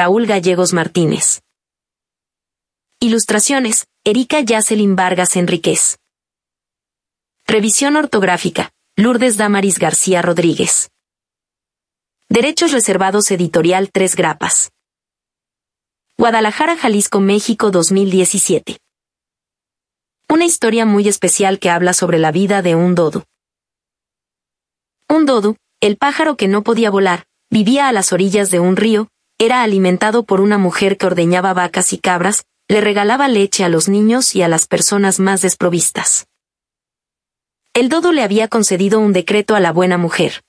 Raúl Gallegos Martínez. Ilustraciones, Erika Yacelin Vargas Enríquez. Revisión ortográfica, Lourdes Damaris García Rodríguez. Derechos reservados editorial Tres Grapas. Guadalajara, Jalisco, México 2017. Una historia muy especial que habla sobre la vida de un dodo. Un dodo, el pájaro que no podía volar, vivía a las orillas de un río, era alimentado por una mujer que ordeñaba vacas y cabras, le regalaba leche a los niños y a las personas más desprovistas. El dodo le había concedido un decreto a la buena mujer,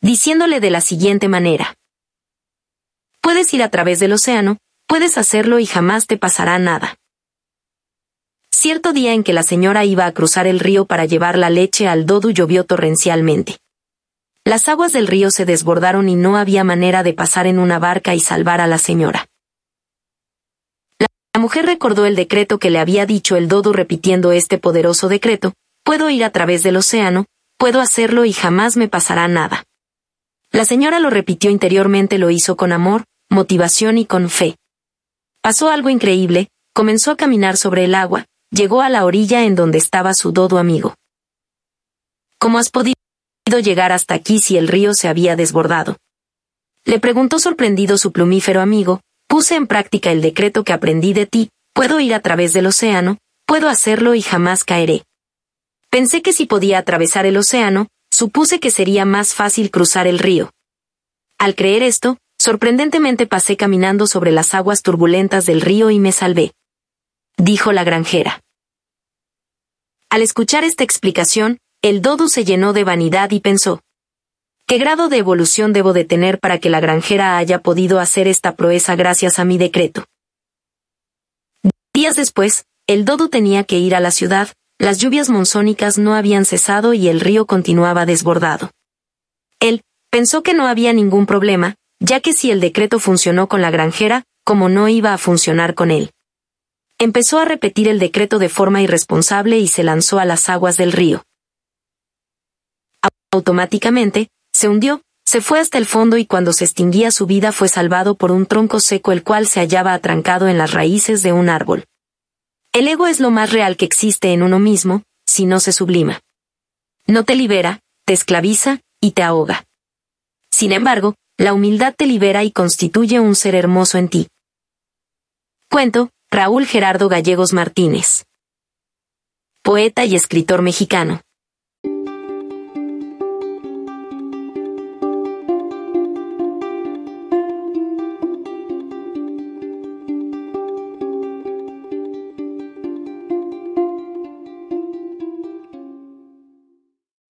diciéndole de la siguiente manera. Puedes ir a través del océano, puedes hacerlo y jamás te pasará nada. Cierto día en que la señora iba a cruzar el río para llevar la leche al dodo llovió torrencialmente. Las aguas del río se desbordaron y no había manera de pasar en una barca y salvar a la señora. La mujer recordó el decreto que le había dicho el dodo repitiendo este poderoso decreto, puedo ir a través del océano, puedo hacerlo y jamás me pasará nada. La señora lo repitió interiormente, lo hizo con amor, motivación y con fe. Pasó algo increíble, comenzó a caminar sobre el agua, llegó a la orilla en donde estaba su dodo amigo. ¿Cómo has podido llegar hasta aquí si el río se había desbordado? Le preguntó sorprendido su plumífero amigo, Puse en práctica el decreto que aprendí de ti, puedo ir a través del océano, puedo hacerlo y jamás caeré. Pensé que si podía atravesar el océano, supuse que sería más fácil cruzar el río. Al creer esto, sorprendentemente pasé caminando sobre las aguas turbulentas del río y me salvé. Dijo la granjera. Al escuchar esta explicación, el dodo se llenó de vanidad y pensó, ¿Qué grado de evolución debo de tener para que la granjera haya podido hacer esta proeza gracias a mi decreto? Días después, el dodo tenía que ir a la ciudad, las lluvias monzónicas no habían cesado y el río continuaba desbordado. Él, pensó que no había ningún problema, ya que si el decreto funcionó con la granjera, como no iba a funcionar con él. Empezó a repetir el decreto de forma irresponsable y se lanzó a las aguas del río. Automáticamente, se hundió, se fue hasta el fondo y cuando se extinguía su vida fue salvado por un tronco seco el cual se hallaba atrancado en las raíces de un árbol. El ego es lo más real que existe en uno mismo, si no se sublima. No te libera, te esclaviza, y te ahoga. Sin embargo, la humildad te libera y constituye un ser hermoso en ti. Cuento, Raúl Gerardo Gallegos Martínez. Poeta y escritor mexicano.